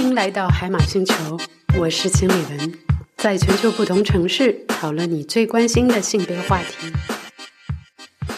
欢迎来到海马星球，我是秦美文，在全球不同城市讨论你最关心的性别话题。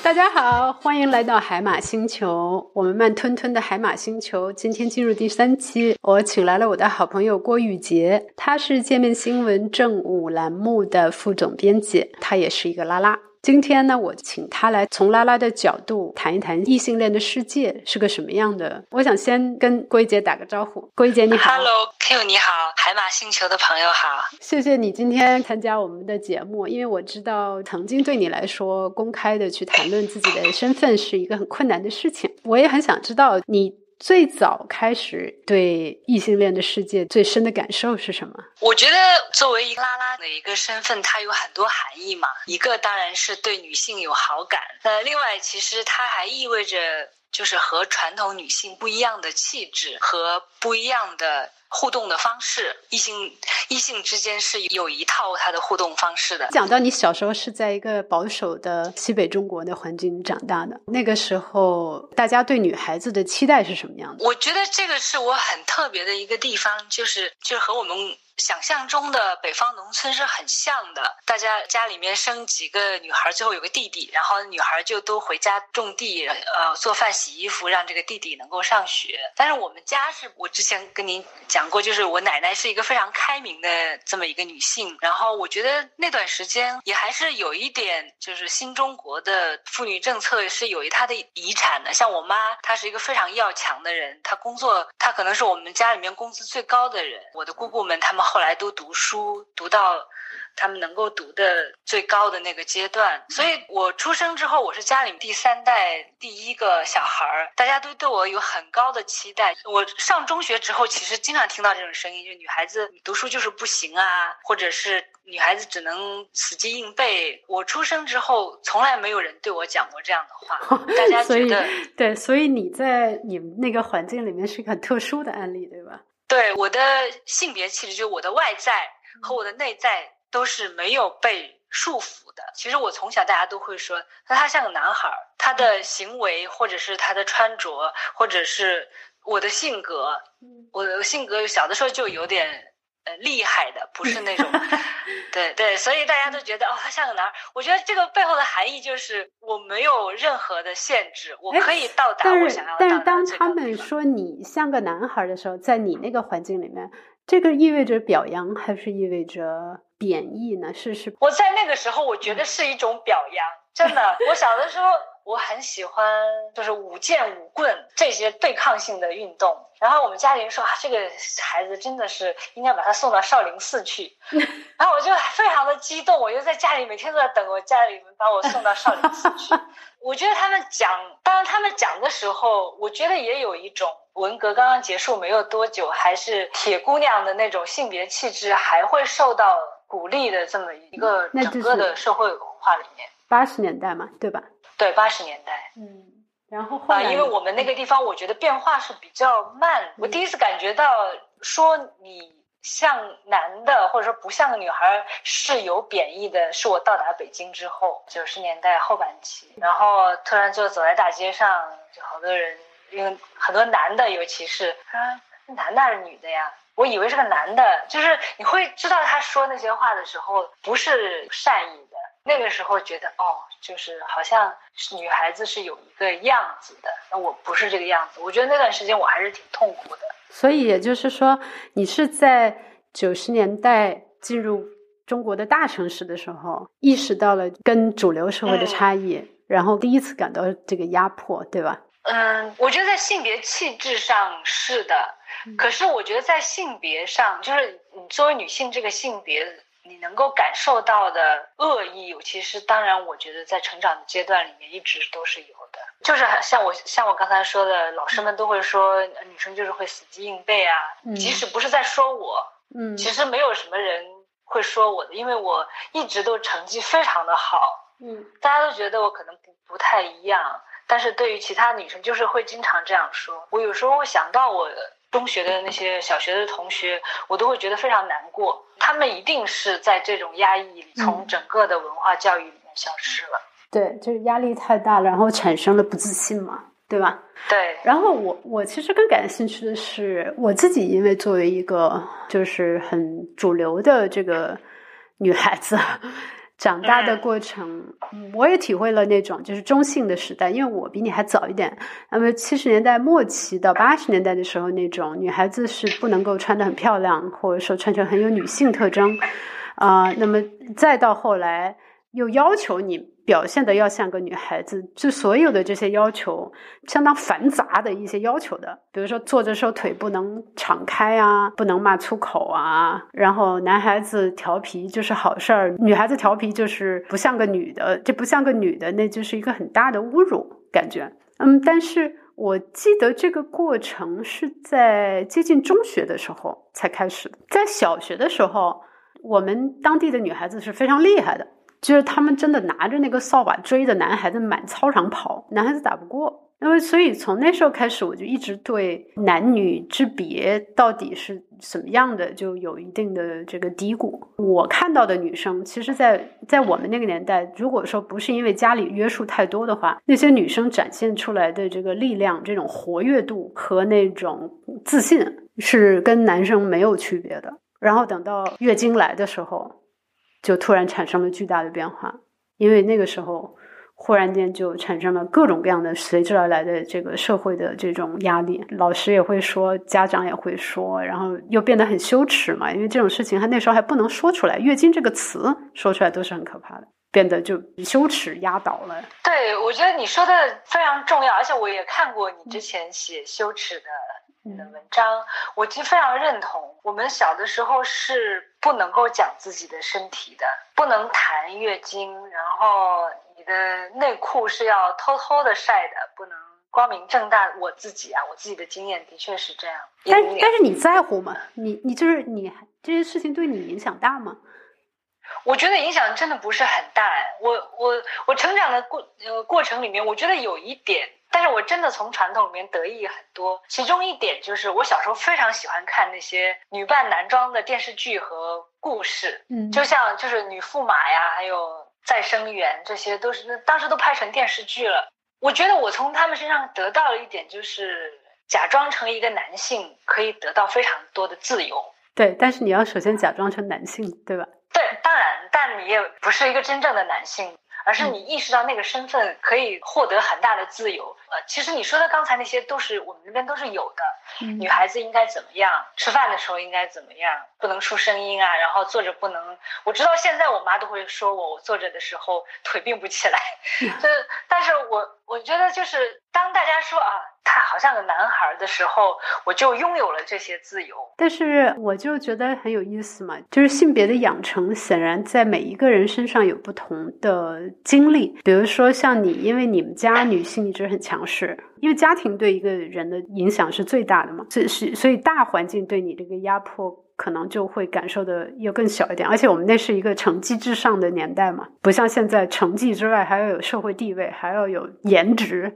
大家好，欢迎来到海马星球，我们慢吞吞的海马星球今天进入第三期，我请来了我的好朋友郭宇杰，他是界面新闻正午栏目的副总编辑，他也是一个拉拉。今天呢，我请他来从拉拉的角度谈一谈异性恋的世界是个什么样的。我想先跟龟姐打个招呼，龟姐你好，Hello，Q 你好，海马星球的朋友好，谢谢你今天参加我们的节目，因为我知道曾经对你来说，公开的去谈论自己的身份是一个很困难的事情。我也很想知道你。最早开始对异性恋的世界最深的感受是什么？我觉得作为一个拉拉的一个身份，它有很多含义嘛。一个当然是对女性有好感，那另外其实它还意味着就是和传统女性不一样的气质和不一样的。互动的方式，异性异性之间是有一套它的互动方式的。讲到你小时候是在一个保守的西北中国的环境长大的，那个时候大家对女孩子的期待是什么样的？我觉得这个是我很特别的一个地方，就是就是和我们。想象中的北方农村是很像的，大家家里面生几个女孩，最后有个弟弟，然后女孩就都回家种地，呃，做饭、洗衣服，让这个弟弟能够上学。但是我们家是我之前跟您讲过，就是我奶奶是一个非常开明的这么一个女性，然后我觉得那段时间也还是有一点，就是新中国的妇女政策是有一她的遗产的。像我妈，她是一个非常要强的人，她工作，她可能是我们家里面工资最高的人。我的姑姑们，她们。后来都读书，读到他们能够读的最高的那个阶段。所以我出生之后，我是家里第三代第一个小孩儿，大家都对我有很高的期待。我上中学之后，其实经常听到这种声音，就女孩子读书就是不行啊，或者是女孩子只能死记硬背。我出生之后，从来没有人对我讲过这样的话。大家觉得对，所以你在你们那个环境里面是一个很特殊的案例，对吧？对我的性别气质，就我的外在和我的内在都是没有被束缚的。其实我从小大家都会说，那他像个男孩儿，他的行为或者是他的穿着，或者是我的性格，我的性格小的时候就有点。呃，厉害的不是那种，对对，所以大家都觉得哦，他像个男孩。我觉得这个背后的含义就是我没有任何的限制，我可以到达我想要。但是当他们说你像个男孩的时候，在你那个环境里面，这个意味着表扬还是意味着贬义呢？是是。我在那个时候，我觉得是一种表扬，真的。我小的时候。我很喜欢就是舞剑、舞棍这些对抗性的运动。然后我们家里人说啊，这个孩子真的是应该把他送到少林寺去。然后我就非常的激动，我就在家里每天都在等我家里人把我送到少林寺去。我觉得他们讲，当然他们讲的时候，我觉得也有一种文革刚刚结束没有多久，还是铁姑娘的那种性别气质还会受到鼓励的这么一个整个的社会文化里面。八十年代嘛，对吧？对，八十年代，嗯，然后后来，因为我们那个地方，我觉得变化是比较慢。我第一次感觉到说你像男的，或者说不像个女孩是有贬义的，是我到达北京之后，九十年代后半期，然后突然就走在大街上，就好多人，因为很多男的，尤其是啊，男的还是女的呀？我以为是个男的，就是你会知道他说那些话的时候不是善意的。那个时候觉得哦，就是好像女孩子是有一个样子的，那我不是这个样子。我觉得那段时间我还是挺痛苦的。所以也就是说，你是在九十年代进入中国的大城市的时候，意识到了跟主流社会的差异，然后第一次感到这个压迫，对吧？嗯，我觉得在性别气质上是的，可是我觉得在性别上，就是你作为女性这个性别。你能够感受到的恶意，其实当然，我觉得在成长的阶段里面一直都是有的。就是像我像我刚才说的，老师们都会说女生就是会死记硬背啊。即使不是在说我，嗯，其实没有什么人会说我的，因为我一直都成绩非常的好。嗯，大家都觉得我可能不不太一样，但是对于其他女生，就是会经常这样说。我有时候会想到我。中学的那些小学的同学，我都会觉得非常难过。他们一定是在这种压抑里，从整个的文化教育里面消失了。对，就是压力太大了，然后产生了不自信嘛。对吧？对。然后我我其实更感兴趣的是，我自己因为作为一个就是很主流的这个女孩子。长大的过程，我也体会了那种就是中性的时代，因为我比你还早一点。那么七十年代末期到八十年代的时候，那种女孩子是不能够穿的很漂亮，或者说穿成很有女性特征啊。那么再到后来。又要求你表现的要像个女孩子，就所有的这些要求，相当繁杂的一些要求的，比如说坐着时候腿不能敞开啊，不能骂粗口啊，然后男孩子调皮就是好事儿，女孩子调皮就是不像个女的，这不像个女的，那就是一个很大的侮辱感觉。嗯，但是我记得这个过程是在接近中学的时候才开始的，在小学的时候，我们当地的女孩子是非常厉害的。就是他们真的拿着那个扫把追着男孩子满操场跑，男孩子打不过。因为所以从那时候开始，我就一直对男女之别到底是什么样的，就有一定的这个低谷。我看到的女生，其实，在在我们那个年代，如果说不是因为家里约束太多的话，那些女生展现出来的这个力量、这种活跃度和那种自信，是跟男生没有区别的。然后等到月经来的时候。就突然产生了巨大的变化，因为那个时候忽然间就产生了各种各样的随之而来的这个社会的这种压力，老师也会说，家长也会说，然后又变得很羞耻嘛，因为这种事情他那时候还不能说出来，月经这个词说出来都是很可怕的，变得就羞耻压倒了。对，我觉得你说的非常重要，而且我也看过你之前写羞耻的。你的文章，我其实非常认同。我们小的时候是不能够讲自己的身体的，不能谈月经，然后你的内裤是要偷偷的晒的，不能光明正大。我自己啊，我自己的经验的确是这样。但但是你在乎吗？你你就是你这些事情对你影响大吗？我觉得影响真的不是很大。我我我成长的过呃过程里面，我觉得有一点。但是我真的从传统里面得益很多，其中一点就是我小时候非常喜欢看那些女扮男装的电视剧和故事，嗯，就像就是女驸马呀，还有再生缘，这些都是当时都拍成电视剧了。我觉得我从他们身上得到了一点，就是假装成一个男性可以得到非常多的自由。对，但是你要首先假装成男性，对吧？对，当然，但你也不是一个真正的男性。而是你意识到那个身份可以获得很大的自由。呃，其实你说的刚才那些都是我们那边都是有的。女孩子应该怎么样？吃饭的时候应该怎么样？不能出声音啊，然后坐着不能。我知道现在我妈都会说我，我坐着的时候腿并不起来。是，但是我我觉得就是当大家说啊。好像个男孩的时候，我就拥有了这些自由。但是我就觉得很有意思嘛，就是性别的养成，显然在每一个人身上有不同的经历。比如说像你，因为你们家女性一直很强势，因为家庭对一个人的影响是最大的嘛，所以所以大环境对你这个压迫。可能就会感受的又更小一点，而且我们那是一个成绩至上的年代嘛，不像现在成绩之外还要有社会地位，还要有颜值。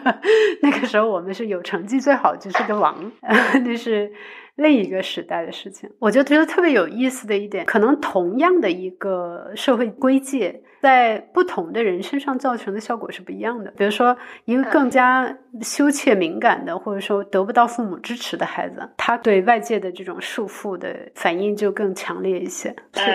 那个时候我们是有成绩最好就是个王，那是。另一个时代的事情，我就觉得特别有意思的一点，可能同样的一个社会规界，在不同的人身上造成的效果是不一样的。比如说，一个更加羞怯敏感的，或者说得不到父母支持的孩子，他对外界的这种束缚的反应就更强烈一些。是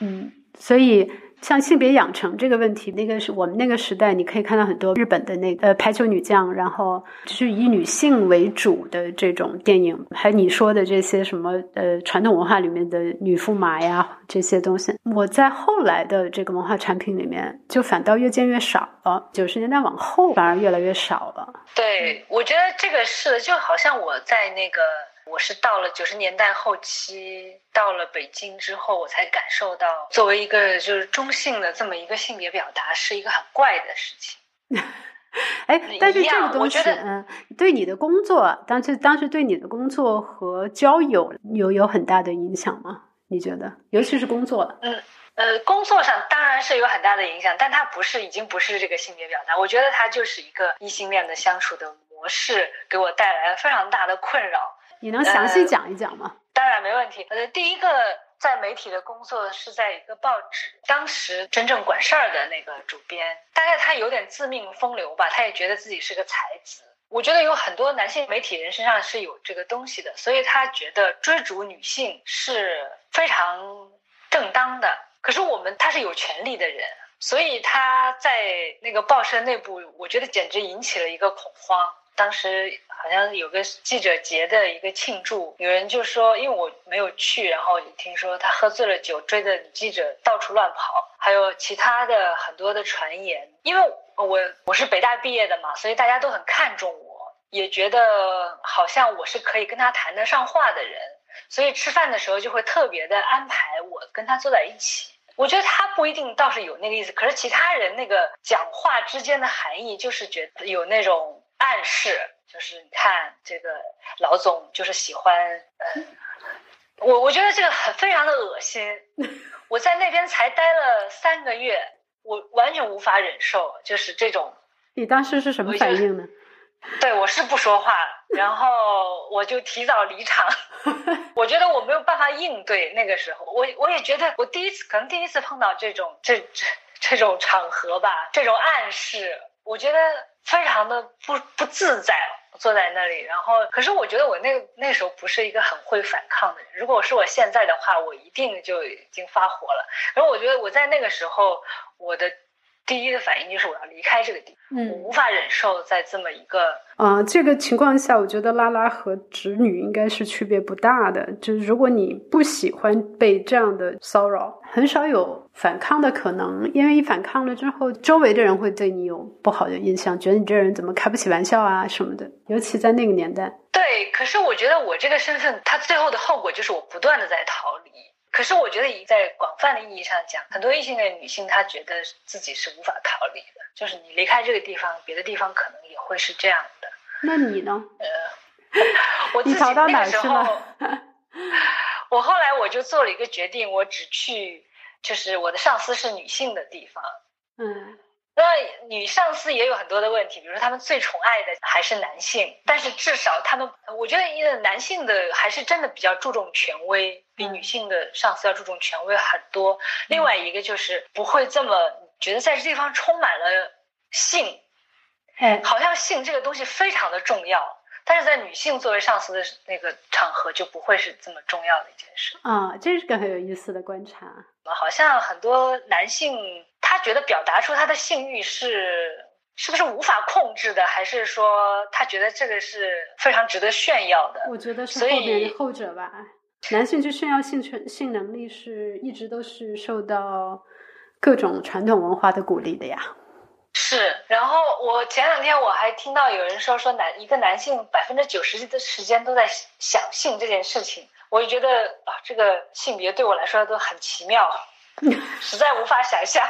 嗯，所以。像性别养成这个问题，那个是我们那个时代，你可以看到很多日本的那呃排球女将，然后就是以女性为主的这种电影，还有你说的这些什么呃传统文化里面的女驸马呀这些东西，我在后来的这个文化产品里面就反倒越见越少了，九十年代往后反而越来越少了。对，我觉得这个是就好像我在那个。我是到了九十年代后期，到了北京之后，我才感受到，作为一个就是中性的这么一个性别表达，是一个很怪的事情。哎，但是这个东西，嗯，对你的工作，当时当时对你的工作和交友有有很大的影响吗？你觉得，尤其是工作？嗯呃，工作上当然是有很大的影响，但它不是已经不是这个性别表达，我觉得它就是一个异性恋的相处的模式，给我带来了非常大的困扰。你能详细讲一讲吗？当然没问题。呃，第一个在媒体的工作是在一个报纸，当时真正管事儿的那个主编，大概他有点自命风流吧，他也觉得自己是个才子，我觉得有很多男性媒体人身上是有这个东西的，所以他觉得追逐女性是非常正当的。可是我们他是有权利的人，所以他在那个报社内部，我觉得简直引起了一个恐慌。当时好像有个记者节的一个庆祝，有人就说，因为我没有去，然后听说他喝醉了酒，追着女记者到处乱跑，还有其他的很多的传言。因为我我是北大毕业的嘛，所以大家都很看重我，也觉得好像我是可以跟他谈得上话的人，所以吃饭的时候就会特别的安排我跟他坐在一起。我觉得他不一定倒是有那个意思，可是其他人那个讲话之间的含义就是觉得有那种。暗示就是你看这个老总就是喜欢，呃，我我觉得这个很非常的恶心。我在那边才待了三个月，我完全无法忍受，就是这种。你当时是什么反应呢？对，我是不说话，然后我就提早离场。我觉得我没有办法应对那个时候，我我也觉得我第一次可能第一次碰到这种这这这种场合吧，这种暗示，我觉得。非常的不不自在，坐在那里。然后，可是我觉得我那那时候不是一个很会反抗的人。如果是我现在的话，我一定就已经发火了。然后我觉得我在那个时候，我的。第一个反应就是我要离开这个地方，我无法忍受在这么一个啊这个情况下，我觉得拉拉和直女应该是区别不大的。就是如果你不喜欢被这样的骚扰，很少有反抗的可能，因为一反抗了之后，周围的人会对你有不好的印象，觉得你这人怎么开不起玩笑啊什么的。尤其在那个年代，对。可是我觉得我这个身份，它最后的后果就是我不断的在逃离。可是我觉得，在广泛的意义上讲，很多异性恋女性她觉得自己是无法逃离的，就是你离开这个地方，别的地方可能也会是这样的。那你呢？呃，我自己那时候，我后来我就做了一个决定，我只去就是我的上司是女性的地方。嗯。那女上司也有很多的问题，比如说他们最宠爱的还是男性，但是至少他们，我觉得一个男性的还是真的比较注重权威，比女性的上司要注重权威很多。另外一个就是不会这么觉得在这地方充满了性，哎，好像性这个东西非常的重要。但是在女性作为上司的那个场合，就不会是这么重要的一件事啊，这是个很有意思的观察。好像很多男性他觉得表达出他的性欲是是不是无法控制的，还是说他觉得这个是非常值得炫耀的？我觉得是后面后者吧。男性去炫耀性权性能力是一直都是受到各种传统文化的鼓励的呀。是，然后我前两天我还听到有人说说男一个男性百分之九十的时间都在想性这件事情，我就觉得啊，这个性别对我来说都很奇妙，实在无法想象。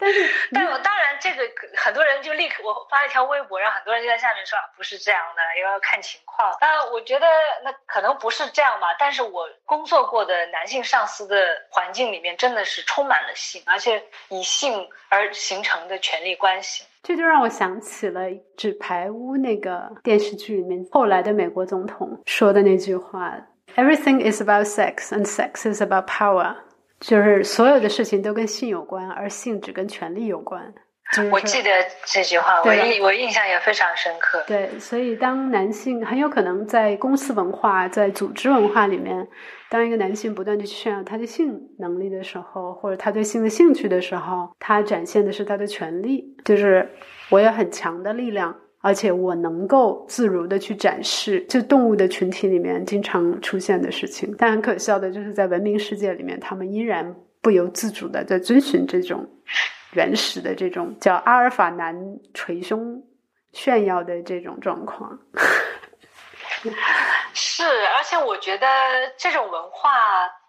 但是，但我当然，这个很多人就立刻，我发了一条微博，让很多人就在下面说不是这样的，要看情况。那我觉得那可能不是这样吧，但是我工作过的男性上司的环境里面真的是充满了性，而且以性而形成的权力关系。这就让我想起了《纸牌屋》那个电视剧里面后来的美国总统说的那句话：“Everything is about sex, and sex is about power。”就是所有的事情都跟性有关，而性只跟权力有关。我记得这句话，我印我印象也非常深刻。对，所以当男性很有可能在公司文化、在组织文化里面，当一个男性不断的去炫耀他的性能力的时候，或者他对性的兴趣的时候，他展现的是他的权利，就是我有很强的力量。而且我能够自如的去展示，就动物的群体里面经常出现的事情。但很可笑的就是，在文明世界里面，他们依然不由自主的在遵循这种原始的这种叫阿尔法男捶胸炫耀的这种状况。是，而且我觉得这种文化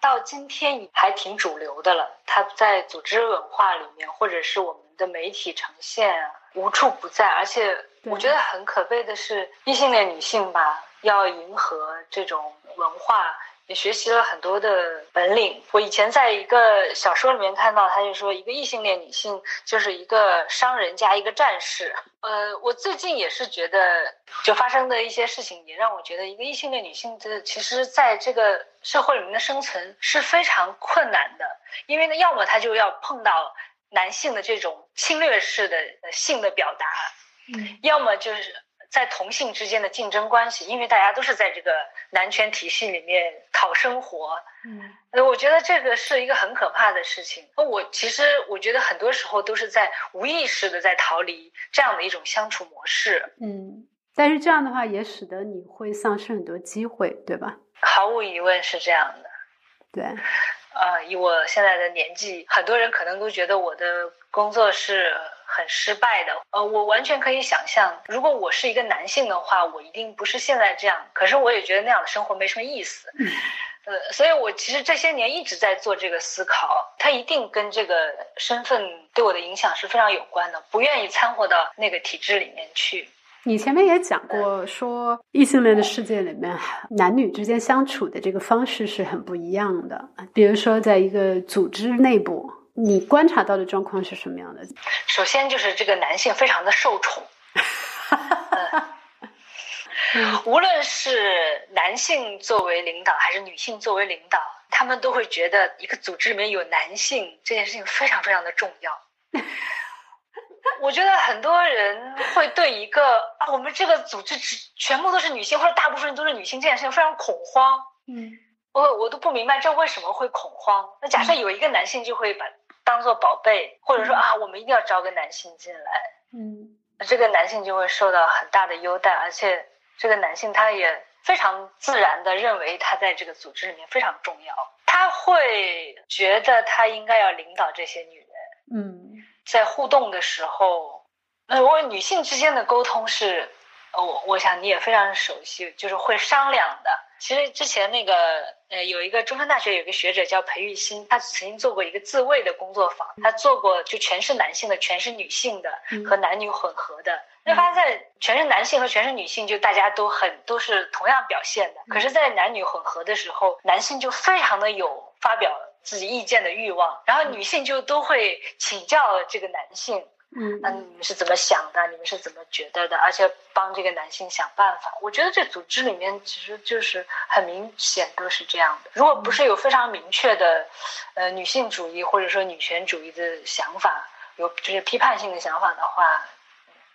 到今天还挺主流的了。它在组织文化里面，或者是我们的媒体呈现，无处不在，而且。我觉得很可悲的是，异性恋女性吧，要迎合这种文化，也学习了很多的本领。我以前在一个小说里面看到，他就说，一个异性恋女性就是一个商人加一个战士。呃，我最近也是觉得，就发生的一些事情，也让我觉得，一个异性恋女性的，其实在这个社会里面的生存是非常困难的，因为呢，要么她就要碰到男性的这种侵略式的性的表达。要么就是在同性之间的竞争关系，因为大家都是在这个男权体系里面讨生活。嗯，呃，我觉得这个是一个很可怕的事情。那我其实我觉得很多时候都是在无意识的在逃离这样的一种相处模式。嗯，但是这样的话也使得你会丧失很多机会，对吧？毫无疑问是这样的。对。呃，以我现在的年纪，很多人可能都觉得我的工作是很失败的。呃，我完全可以想象，如果我是一个男性的话，我一定不是现在这样。可是我也觉得那样的生活没什么意思。呃，所以我其实这些年一直在做这个思考，它一定跟这个身份对我的影响是非常有关的。不愿意掺和到那个体制里面去。你前面也讲过，说异性恋的世界里面，男女之间相处的这个方式是很不一样的。比如说，在一个组织内部，你观察到的状况是什么样的？首先就是这个男性非常的受宠，无论是男性作为领导还是女性作为领导，他们都会觉得一个组织里面有男性这件事情非常非常的重要。我觉得很多人会对一个啊，我们这个组织只全部都是女性，或者大部分人都是女性这件事情非常恐慌。嗯，我我都不明白这为什么会恐慌。那假设有一个男性就会把当做宝贝，或者说啊，我们一定要招个男性进来。嗯，这个男性就会受到很大的优待，而且这个男性他也非常自然的认为他在这个组织里面非常重要，他会觉得他应该要领导这些女人。嗯。在互动的时候，呃，我女性之间的沟通是，呃，我我想你也非常熟悉，就是会商量的。其实之前那个，呃，有一个中山大学有一个学者叫裴玉新，他曾经做过一个自慰的工作坊，他做过就全是男性的，全是女性的和男女混合的。那发现全是男性和全是女性，就大家都很都是同样表现的。可是，在男女混合的时候，男性就非常的有发表。自己意见的欲望，然后女性就都会请教这个男性，嗯，那你们是怎么想的？你们是怎么觉得的？而且帮这个男性想办法。我觉得这组织里面其实就是很明显都是这样的。如果不是有非常明确的，呃，女性主义或者说女权主义的想法，有就是批判性的想法的话，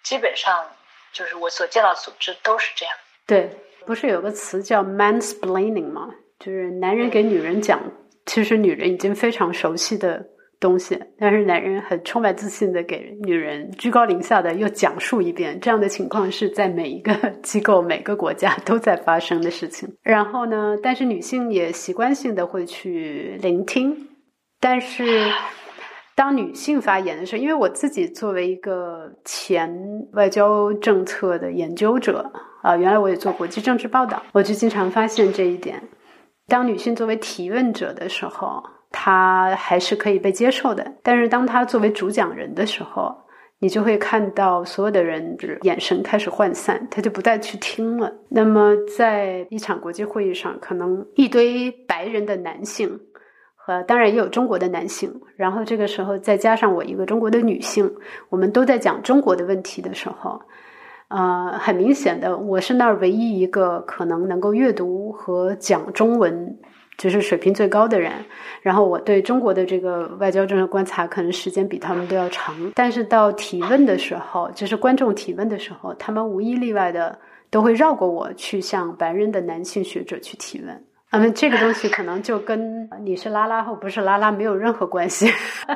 基本上就是我所见到组织都是这样。对，不是有个词叫 mansplaining 吗？就是男人给女人讲。其实女人已经非常熟悉的东西，但是男人很充满自信的给女人居高临下的又讲述一遍，这样的情况是在每一个 机构、每个国家都在发生的事情。然后呢，但是女性也习惯性的会去聆听。但是当女性发言的时候，因为我自己作为一个前外交政策的研究者啊，原来我也做国际政治报道，我就经常发现这一点。当女性作为提问者的时候，他还是可以被接受的；但是当他作为主讲人的时候，你就会看到所有的人眼神开始涣散，他就不再去听了。那么，在一场国际会议上，可能一堆白人的男性和当然也有中国的男性，然后这个时候再加上我一个中国的女性，我们都在讲中国的问题的时候。呃，很明显的，我是那儿唯一一个可能能够阅读和讲中文，就是水平最高的人。然后我对中国的这个外交政策观察，可能时间比他们都要长。但是到提问的时候，就是观众提问的时候，他们无一例外的都会绕过我去向白人的男性学者去提问。嗯，这个东西可能就跟你是拉拉或不是拉拉没有任何关系，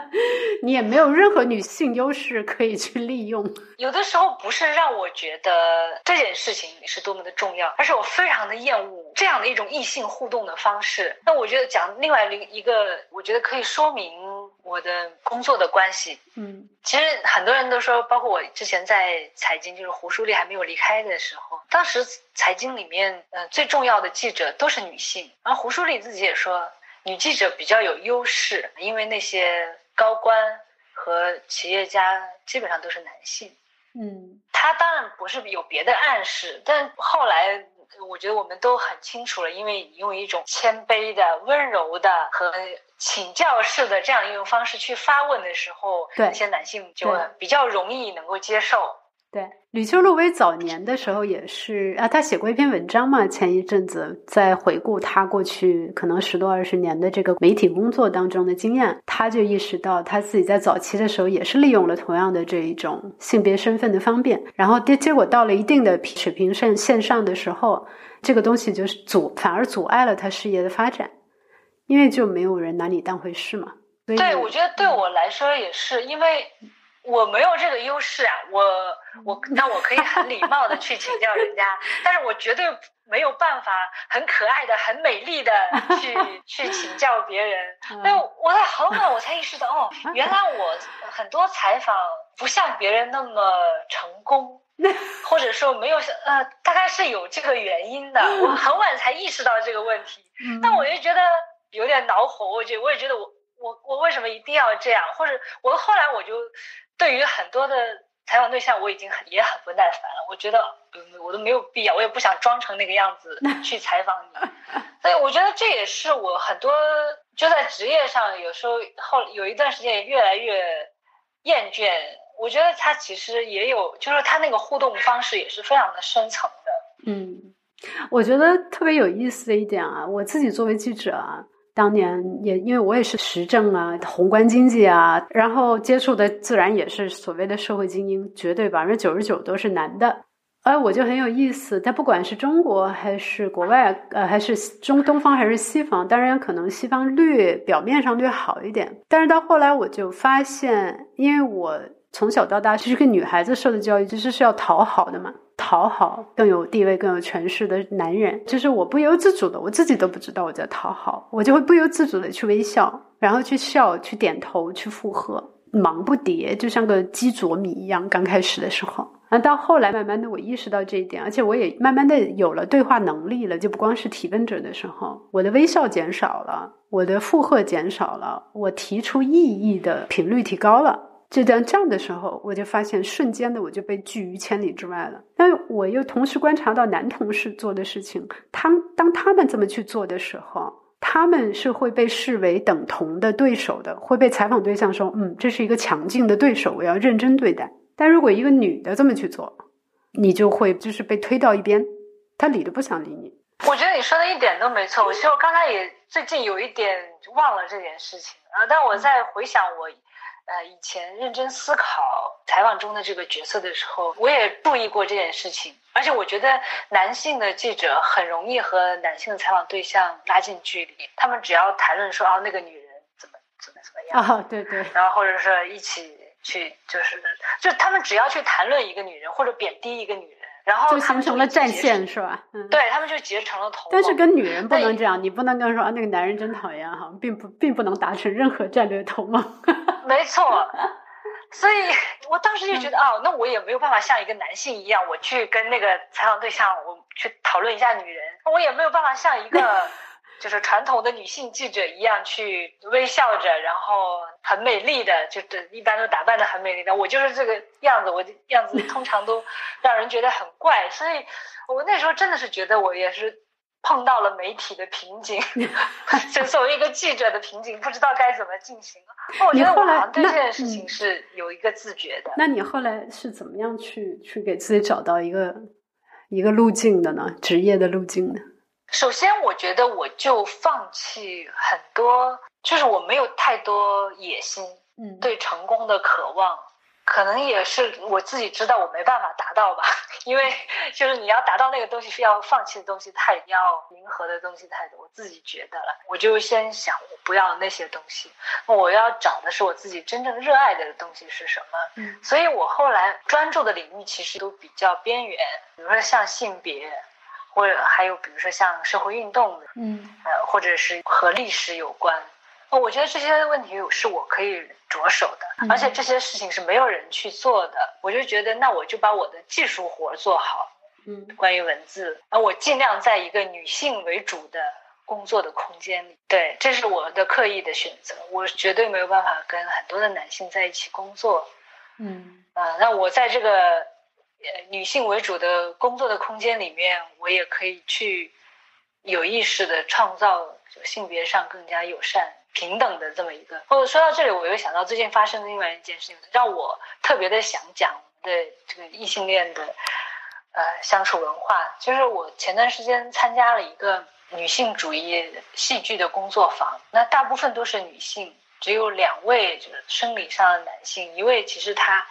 你也没有任何女性优势可以去利用。有的时候不是让我觉得这件事情是多么的重要，而是我非常的厌恶这样的一种异性互动的方式。那我觉得讲另外一一个，我觉得可以说明。我的工作的关系，嗯，其实很多人都说，包括我之前在财经，就是胡舒立还没有离开的时候，当时财经里面，呃，最重要的记者都是女性，然后胡舒立自己也说，女记者比较有优势，因为那些高官和企业家基本上都是男性，嗯，他当然不是有别的暗示，但后来。我觉得我们都很清楚了，因为你用一种谦卑的、温柔的和请教式的这样一种方式去发问的时候，对那些男性就比较容易能够接受。对，吕秋露薇早年的时候也是啊，她写过一篇文章嘛，前一阵子在回顾她过去可能十多二十年的这个媒体工作当中的经验，她就意识到她自己在早期的时候也是利用了同样的这一种性别身份的方便，然后结结果到了一定的水平线线上的时候，这个东西就是阻反而阻碍了她事业的发展，因为就没有人拿你当回事嘛。对，我觉得对我来说也是，因为。我没有这个优势啊，我我那我可以很礼貌的去请教人家，但是我绝对没有办法很可爱的、很美丽的去 去请教别人。那我在很晚我才意识到，哦，原来我很多采访不像别人那么成功，或者说没有呃，大概是有这个原因的。我很晚才意识到这个问题，但我就觉得有点恼火。我觉我也觉得我我我为什么一定要这样？或者我后来我就。对于很多的采访对象，我已经很也很不耐烦了。我觉得，我都没有必要，我也不想装成那个样子 去采访你。所以，我觉得这也是我很多就在职业上，有时候后有一段时间也越来越厌倦。我觉得他其实也有，就是他那个互动方式也是非常的深层的。嗯，我觉得特别有意思的一点啊，我自己作为记者啊。当年也因为我也是时政啊、宏观经济啊，然后接触的自然也是所谓的社会精英，绝对百分之九十九都是男的。哎，我就很有意思，但不管是中国还是国外，呃，还是中东方还是西方，当然可能西方略表面上略好一点，但是到后来我就发现，因为我从小到大是个女孩子受的教育，其实是要讨好的嘛。讨好更有地位、更有权势的男人，就是我不由自主的，我自己都不知道我在讨好，我就会不由自主的去微笑，然后去笑、去点头、去附和，忙不迭，就像个鸡啄米一样。刚开始的时候，那到后来，慢慢的我意识到这一点，而且我也慢慢的有了对话能力了，就不光是提问者的时候，我的微笑减少了，我的附和减少了，我提出异议的频率提高了。就在这样的时候，我就发现瞬间的我就被拒于千里之外了。但我又同时观察到男同事做的事情，他当他们这么去做的时候，他们是会被视为等同的对手的，会被采访对象说：“嗯，这是一个强劲的对手，我要认真对待。”但如果一个女的这么去做，你就会就是被推到一边，他理都不想理你。我觉得你说的一点都没错。我其实我刚才也最近有一点忘了这件事情啊，但我在回想我。呃，以前认真思考采访中的这个角色的时候，我也注意过这件事情。而且我觉得男性的记者很容易和男性的采访对象拉近距离。他们只要谈论说啊，那个女人怎么怎么怎么样啊，对对，然后或者说一起去，就是就他们只要去谈论一个女人或者贬低一个女人。然后就形成了战线，是吧？嗯，对他们就结成了同但是跟女人不能这样，你不能跟说啊，那个男人真讨厌哈，并不并不能达成任何战略同盟。没错，所以我当时就觉得哦，那我也没有办法像一个男性一样，我去跟那个采访对象，我去讨论一下女人，我也没有办法像一个。就是传统的女性记者一样去微笑着，然后很美丽的，就一般都打扮的很美丽的。我就是这个样子，我的样子通常都让人觉得很怪，所以我那时候真的是觉得我也是碰到了媒体的瓶颈，就作为一个记者的瓶颈，不知道该怎么进行。我觉得我好像对这件事情是有一个自觉的。那你后来是怎么样去去给自己找到一个一个路径的呢？职业的路径呢？首先，我觉得我就放弃很多，就是我没有太多野心，嗯，对成功的渴望，可能也是我自己知道我没办法达到吧，因为 就是你要达到那个东西，是要放弃的东西太要迎合的东西太多，我自己觉得了，我就先想我不要那些东西，我要找的是我自己真正热爱的东西是什么，嗯，所以我后来专注的领域其实都比较边缘，比如说像性别。或者还有比如说像社会运动，嗯，呃，或者是和历史有关，我觉得这些问题是我可以着手的，而且这些事情是没有人去做的，我就觉得那我就把我的技术活做好，嗯，关于文字，啊，我尽量在一个女性为主的工作的空间里，对，这是我的刻意的选择，我绝对没有办法跟很多的男性在一起工作，嗯，啊，那我在这个。呃，女性为主的工作的空间里面，我也可以去有意识的创造性别上更加友善、平等的这么一个。或者说到这里，我又想到最近发生的另外一件事情，让我特别的想讲的这个异性恋的呃相处文化。就是我前段时间参加了一个女性主义戏剧的工作坊，那大部分都是女性，只有两位就是生理上的男性，一位其实他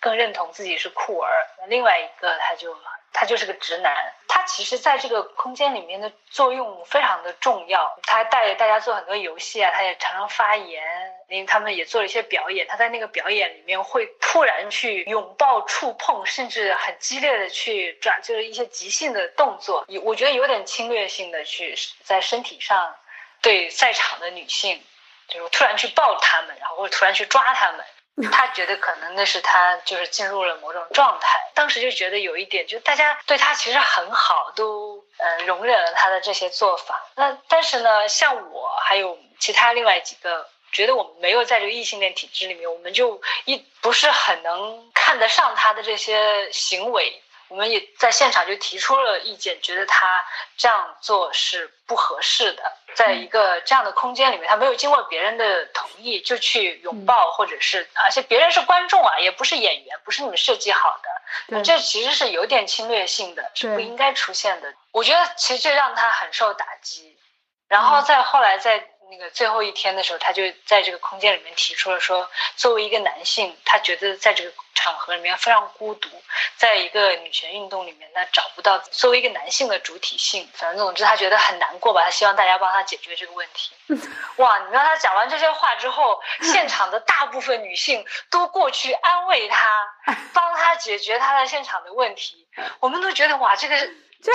更认同自己是酷儿，那另外一个他就。他就是个直男，他其实在这个空间里面的作用非常的重要。他带大家做很多游戏啊，他也常常发言，因为他们也做了一些表演。他在那个表演里面会突然去拥抱、触碰，甚至很激烈的去抓，就是一些即兴的动作。有我觉得有点侵略性的去在身体上对在场的女性，就是突然去抱她们，然后或者突然去抓她们。他觉得可能那是他就是进入了某种状态，当时就觉得有一点，就大家对他其实很好，都呃容忍了他的这些做法。那但是呢，像我还有其他另外几个，觉得我们没有在这个异性恋体制里面，我们就一不是很能看得上他的这些行为。我们也在现场就提出了意见，觉得他这样做是不合适的。在一个这样的空间里面，他没有经过别人的同意就去拥抱，或者是而且别人是观众啊，也不是演员，不是你们设计好的，这其实是有点侵略性的，是不应该出现的。我觉得其实这让他很受打击。然后再后来在。那个最后一天的时候，他就在这个空间里面提出了说，作为一个男性，他觉得在这个场合里面非常孤独，在一个女权运动里面，他找不到作为一个男性的主体性。反正总之，他觉得很难过吧。他希望大家帮他解决这个问题。哇，你知道他讲完这些话之后，现场的大部分女性都过去安慰他，帮他解决他在现场的问题。我们都觉得哇，这个。这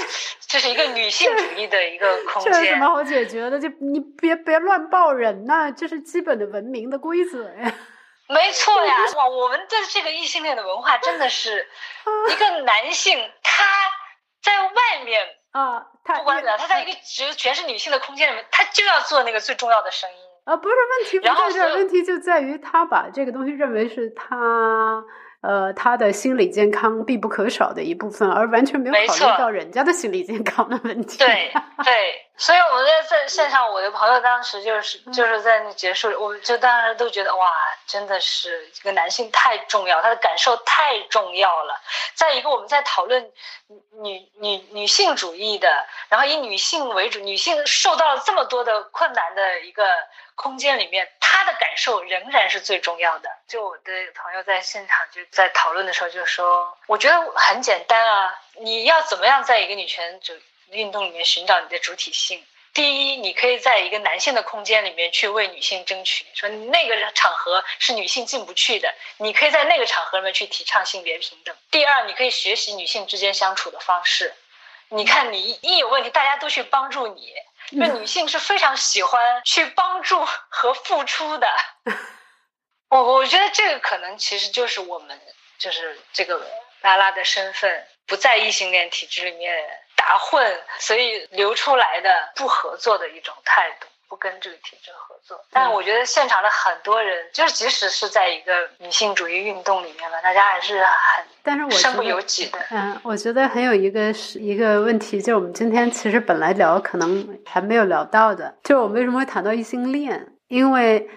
这是一个女性主义的一个空间，这有什么好解决的？就你别别乱抱人呐，这是基本的文明的规则呀。没错 呀，哇，我们的这个异性恋的文化真的是一个 男性他在外面啊，不管怎样，他在一个只全是女性的空间里面，他就要做那个最重要的声音啊。不是问题不在这，问题就在于他把这个东西认为是他。呃，他的心理健康必不可少的一部分，而完全没有考虑到人家的心理健康的问题。对对，所以我们在在现场，我的朋友当时就是就是在那结束，我们就当时都觉得哇，真的是这个男性太重要，他的感受太重要了。再一个，我们在讨论女女女性主义的，然后以女性为主，女性受到了这么多的困难的一个空间里面。她的感受仍然是最重要的。就我的朋友在现场就在讨论的时候就说：“我觉得很简单啊，你要怎么样在一个女权主运动里面寻找你的主体性？第一，你可以在一个男性的空间里面去为女性争取，说那个场合是女性进不去的，你可以在那个场合里面去提倡性别平等。第二，你可以学习女性之间相处的方式。你看，你一有问题，大家都去帮助你。”那女性是非常喜欢去帮助和付出的，我我觉得这个可能其实就是我们就是这个拉拉的身份不在异性恋体制里面打混，所以流出来的不合作的一种态度。不跟这个体制合作，但我觉得现场的很多人，就是即使是在一个女性主义运动里面吧，大家还是很，但是我身不由己的。嗯，我觉得很有一个是一个问题，就是我们今天其实本来聊可能还没有聊到的，就是我们为什么会谈到异性恋？因为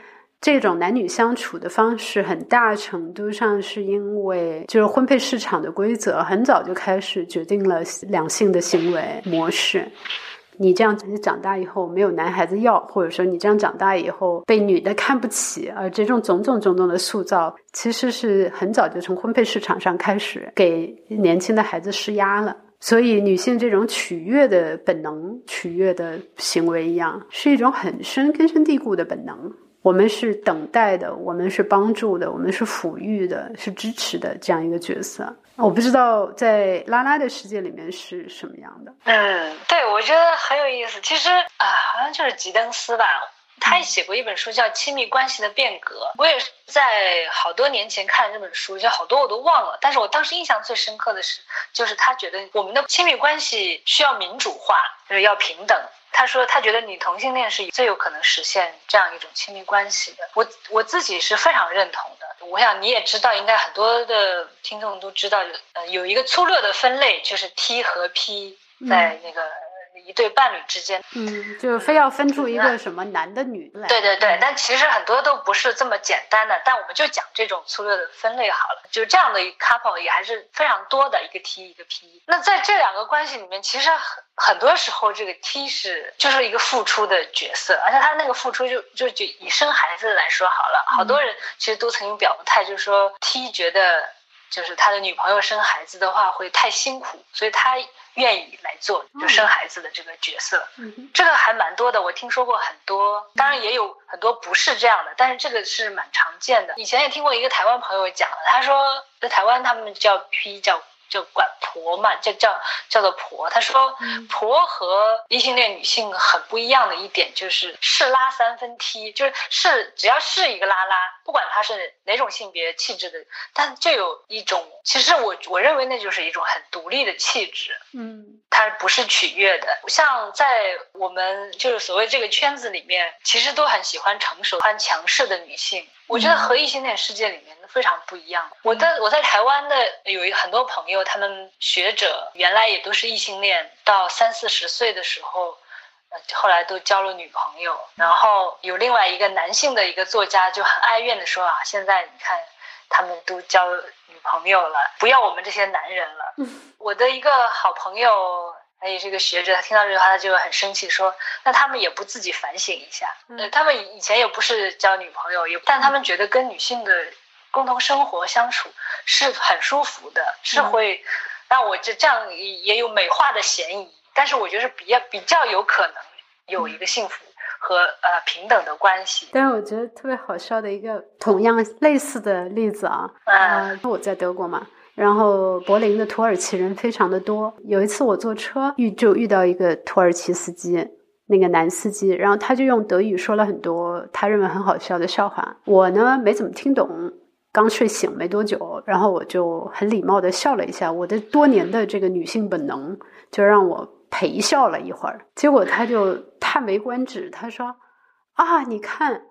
这种男女相处的方式，很大程度上是因为就是婚配市场的规则很早就开始决定了两性的行为模式。你这样子长大以后没有男孩子要，或者说你这样长大以后被女的看不起，而这种种种种种的塑造，其实是很早就从婚配市场上开始给年轻的孩子施压了。所以，女性这种取悦的本能、取悦的行为一样，是一种很深根深蒂固的本能。我们是等待的，我们是帮助的，我们是抚育的，是支持的这样一个角色。我不知道在拉拉的世界里面是什么样的。嗯，对，我觉得很有意思。其实啊，好像就是吉登斯吧，他也写过一本书叫《亲密关系的变革》。我也是在好多年前看了这本书，就好多我都忘了。但是我当时印象最深刻的是，就是他觉得我们的亲密关系需要民主化，就是要平等。他说他觉得女同性恋是最有可能实现这样一种亲密关系的。我我自己是非常认同的。我想你也知道，应该很多的听众都知道，呃，有一个粗略的分类，就是 T 和 P 在那个一对伴侣之间，嗯，就非要分出一个什么男的女的来。对对对，但其实很多都不是这么简单的，但我们就讲这种粗略的分类好了。就这样的 couple 也还是非常多的，一个 T 一个 P。那在这两个关系里面，其实很很多时候这个 T 是就是一个付出的角色，而且他那个付出就就就以生孩子来说好了，好多人其实都曾经表过态，就是说 T 觉得。就是他的女朋友生孩子的话会太辛苦，所以他愿意来做就生孩子的这个角色。这个还蛮多的，我听说过很多，当然也有很多不是这样的，但是这个是蛮常见的。以前也听过一个台湾朋友讲的他说在台湾他们叫 P 叫。就管婆嘛，就叫叫做婆。他说，婆和异性恋女性很不一样的一点就是是拉三分踢，就是是只要是一个拉拉，不管他是哪种性别气质的，但就有一种，其实我我认为那就是一种很独立的气质。嗯，它不是取悦的。像在我们就是所谓这个圈子里面，其实都很喜欢成熟、欢强势的女性。我觉得和异性恋世界里面非常不一样。我的我在台湾的有一很多朋友，他们学者原来也都是异性恋，到三四十岁的时候，呃，后来都交了女朋友。然后有另外一个男性的一个作家就很哀怨的说啊，现在你看他们都交女朋友了，不要我们这些男人了。我的一个好朋友。他也是一个学者，他听到这句话，他就很生气，说：“那他们也不自己反省一下？呃，他们以前也不是交女朋友，也但他们觉得跟女性的共同生活相处是很舒服的，是会让我这这样也有美化的嫌疑。但是我觉得是比较比较有可能有一个幸福和呃平等的关系。但是我觉得特别好笑的一个同样类似的例子啊，呃，我在德国嘛。”然后柏林的土耳其人非常的多。有一次我坐车遇就遇到一个土耳其司机，那个男司机，然后他就用德语说了很多他认为很好笑的笑话。我呢没怎么听懂，刚睡醒没多久，然后我就很礼貌的笑了一下。我的多年的这个女性本能就让我陪笑了一会儿。结果他就叹为观止，他说：“啊，你看，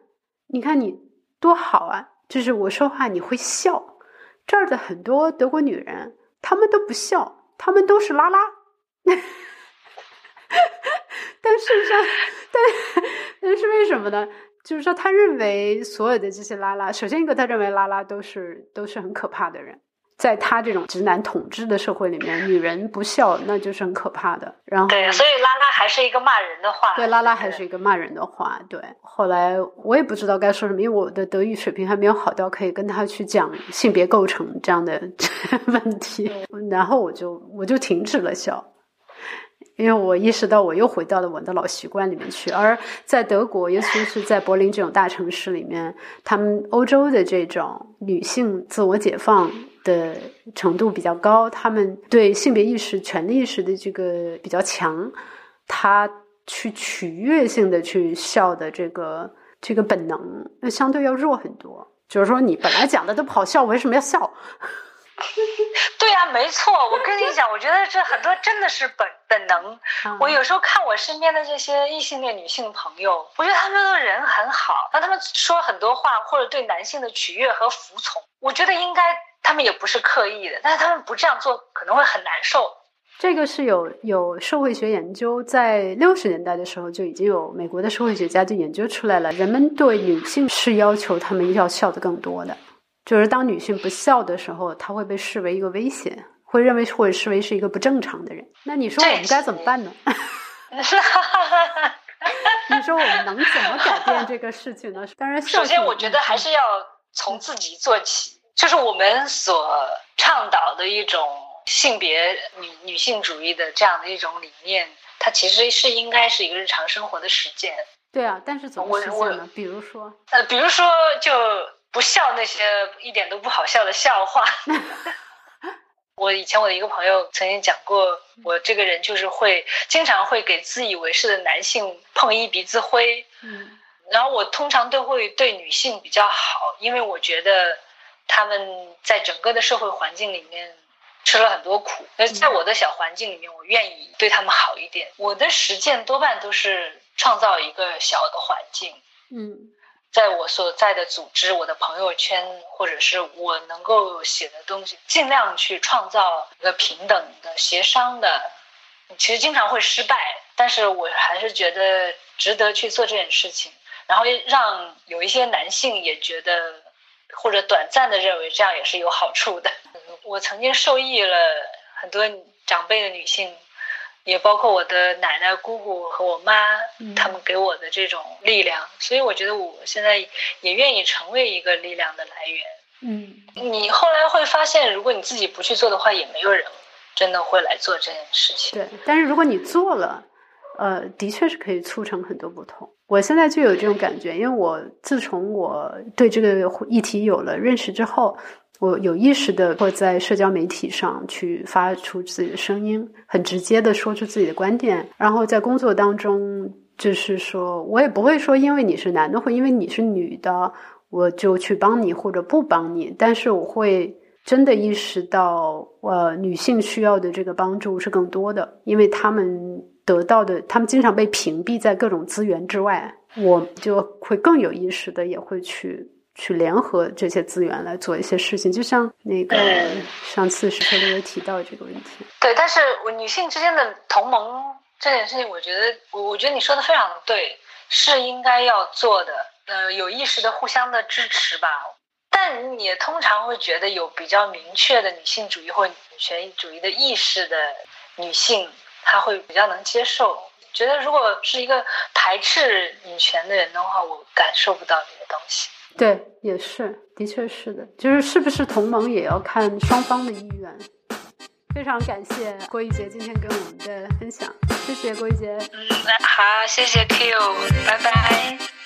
你看你多好啊，就是我说话你会笑。”这儿的很多德国女人，她们都不笑，她们都是拉拉。但事实上，但但是为什么呢？就是说，他认为所有的这些拉拉，首先一个，他认为拉拉都是都是很可怕的人。在他这种直男统治的社会里面，女人不笑那就是很可怕的。然后对，所以拉拉还是一个骂人的话。对，拉拉还是一个骂人的话。对，后来我也不知道该说什么，因为我的德语水平还没有好到可以跟他去讲性别构成这样的 问题。然后我就我就停止了笑。因为我意识到，我又回到了我的老习惯里面去。而在德国，尤其是在柏林这种大城市里面，他们欧洲的这种女性自我解放的程度比较高，他们对性别意识、权利意识的这个比较强，他去取悦性的去笑的这个这个本能，那相对要弱很多。就是说，你本来讲的都不好笑，我为什么要笑？对呀，没错。我跟你讲，我觉得这很多真的是本本能。我有时候看我身边的这些异性恋女性朋友，我觉得他们的人很好。那他们说很多话，或者对男性的取悦和服从，我觉得应该他们也不是刻意的。但是他们不这样做，可能会很难受。这个是有有社会学研究，在六十年代的时候就已经有美国的社会学家就研究出来了，人们对女性是要求他们要笑的更多的。就是当女性不笑的时候，她会被视为一个威胁，会认为或者视为是一个不正常的人。那你说我们该怎么办呢？你说我们能怎么改变这个事情呢？当然，首先我觉得还是要从自己做起，就是我们所倡导的一种性别女女性主义的这样的一种理念，它其实是应该是一个日常生活的实践。对啊，但是怎么实践呢？比如说，呃，比如说就。不笑那些一点都不好笑的笑话。我以前我的一个朋友曾经讲过，我这个人就是会经常会给自以为是的男性碰一鼻子灰。嗯，然后我通常都会对女性比较好，因为我觉得他们在整个的社会环境里面吃了很多苦。那在我的小环境里面，我愿意对他们好一点。我的实践多半都是创造一个小的环境。嗯。在我所在的组织、我的朋友圈，或者是我能够写的东西，尽量去创造一个平等的、协商的。其实经常会失败。但是我还是觉得值得去做这件事情，然后让有一些男性也觉得或者短暂的认为这样也是有好处的。我曾经受益了很多长辈的女性。也包括我的奶奶、姑姑和我妈，他们给我的这种力量，所以我觉得我现在也愿意成为一个力量的来源。嗯，你后来会发现，如果你自己不去做的话，也没有人真的会来做这件事情。对，但是如果你做了，呃，的确是可以促成很多不同。我现在就有这种感觉，因为我自从我对这个议题有了认识之后。我有意识的会在社交媒体上去发出自己的声音，很直接的说出自己的观点。然后在工作当中，就是说我也不会说，因为你是男的，或因为你是女的，我就去帮你或者不帮你。但是我会真的意识到，呃，女性需要的这个帮助是更多的，因为他们得到的，他们经常被屏蔽在各种资源之外，我就会更有意识的也会去。去联合这些资源来做一些事情，就像那个上次石特利也提到这个问题。对，但是我女性之间的同盟这件事情，我觉得我我觉得你说的非常对，是应该要做的。呃，有意识的互相的支持吧。但你也通常会觉得有比较明确的女性主义或女权主义的意识的女性，她会比较能接受。觉得如果是一个排斥女权的人的话，我感受不到这个东西。对，也是，的确是的，就是是不是同盟也要看双方的意愿。非常感谢郭一杰今天跟我们的分享，谢谢郭一杰。嗯，好，谢谢 Q，拜拜。